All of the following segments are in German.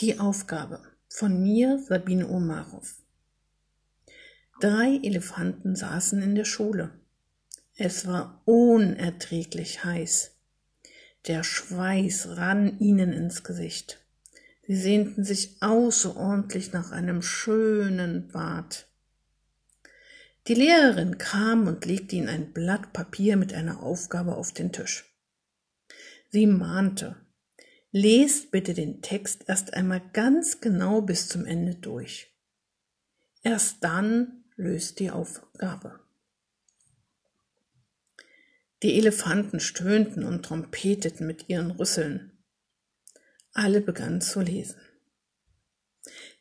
Die Aufgabe von mir, Sabine Omarow. Drei Elefanten saßen in der Schule. Es war unerträglich heiß. Der Schweiß rann ihnen ins Gesicht. Sie sehnten sich außerordentlich nach einem schönen Bad. Die Lehrerin kam und legte ihnen ein Blatt Papier mit einer Aufgabe auf den Tisch. Sie mahnte, Lest bitte den Text erst einmal ganz genau bis zum Ende durch. Erst dann löst die Aufgabe. Die Elefanten stöhnten und trompeteten mit ihren Rüsseln. Alle begannen zu lesen.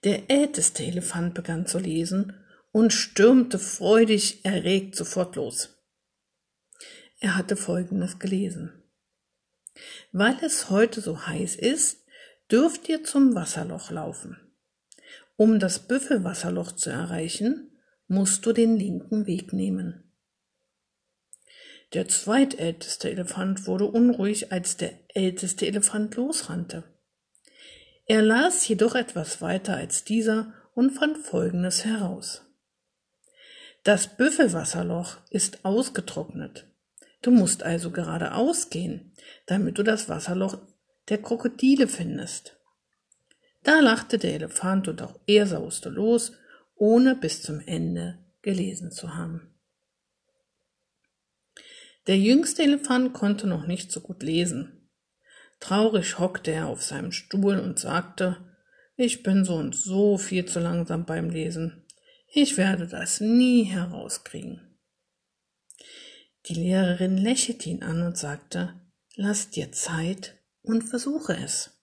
Der älteste Elefant begann zu lesen und stürmte freudig erregt sofort los. Er hatte Folgendes gelesen. Weil es heute so heiß ist, dürft ihr zum Wasserloch laufen. Um das Büffelwasserloch zu erreichen, musst du den linken Weg nehmen. Der zweitälteste Elefant wurde unruhig, als der älteste Elefant losrannte. Er las jedoch etwas weiter als dieser und fand Folgendes heraus. Das Büffelwasserloch ist ausgetrocknet. Du musst also geradeaus gehen, damit du das Wasserloch der Krokodile findest. Da lachte der Elefant und auch er sauste los, ohne bis zum Ende gelesen zu haben. Der jüngste Elefant konnte noch nicht so gut lesen. Traurig hockte er auf seinem Stuhl und sagte, ich bin so und so viel zu langsam beim Lesen. Ich werde das nie herauskriegen. Die Lehrerin lächelte ihn an und sagte, lass dir Zeit und versuche es.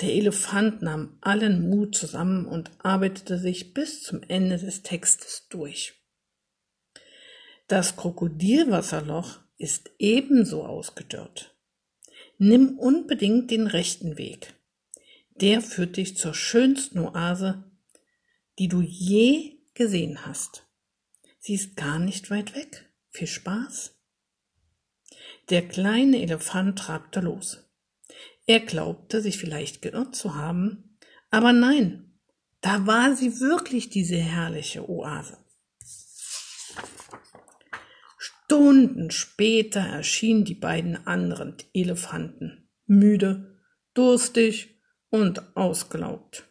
Der Elefant nahm allen Mut zusammen und arbeitete sich bis zum Ende des Textes durch. Das Krokodilwasserloch ist ebenso ausgedörrt. Nimm unbedingt den rechten Weg. Der führt dich zur schönsten Oase, die du je gesehen hast. Sie ist gar nicht weit weg. Viel Spaß. Der kleine Elefant trabte los. Er glaubte, sich vielleicht geirrt zu haben, aber nein, da war sie wirklich diese herrliche Oase. Stunden später erschienen die beiden anderen Elefanten, müde, durstig und ausgelaugt.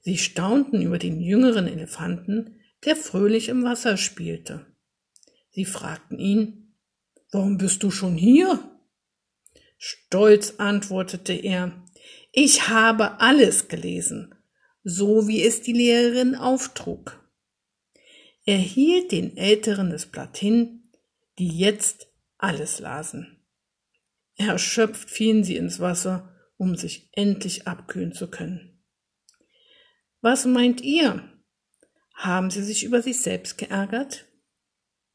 Sie staunten über den jüngeren Elefanten, der fröhlich im Wasser spielte. Sie fragten ihn, Warum bist du schon hier? Stolz antwortete er, ich habe alles gelesen, so wie es die Lehrerin auftrug. Er hielt den Älteren das Blatt hin, die jetzt alles lasen. Erschöpft fielen sie ins Wasser, um sich endlich abkühlen zu können. Was meint ihr? Haben sie sich über sich selbst geärgert?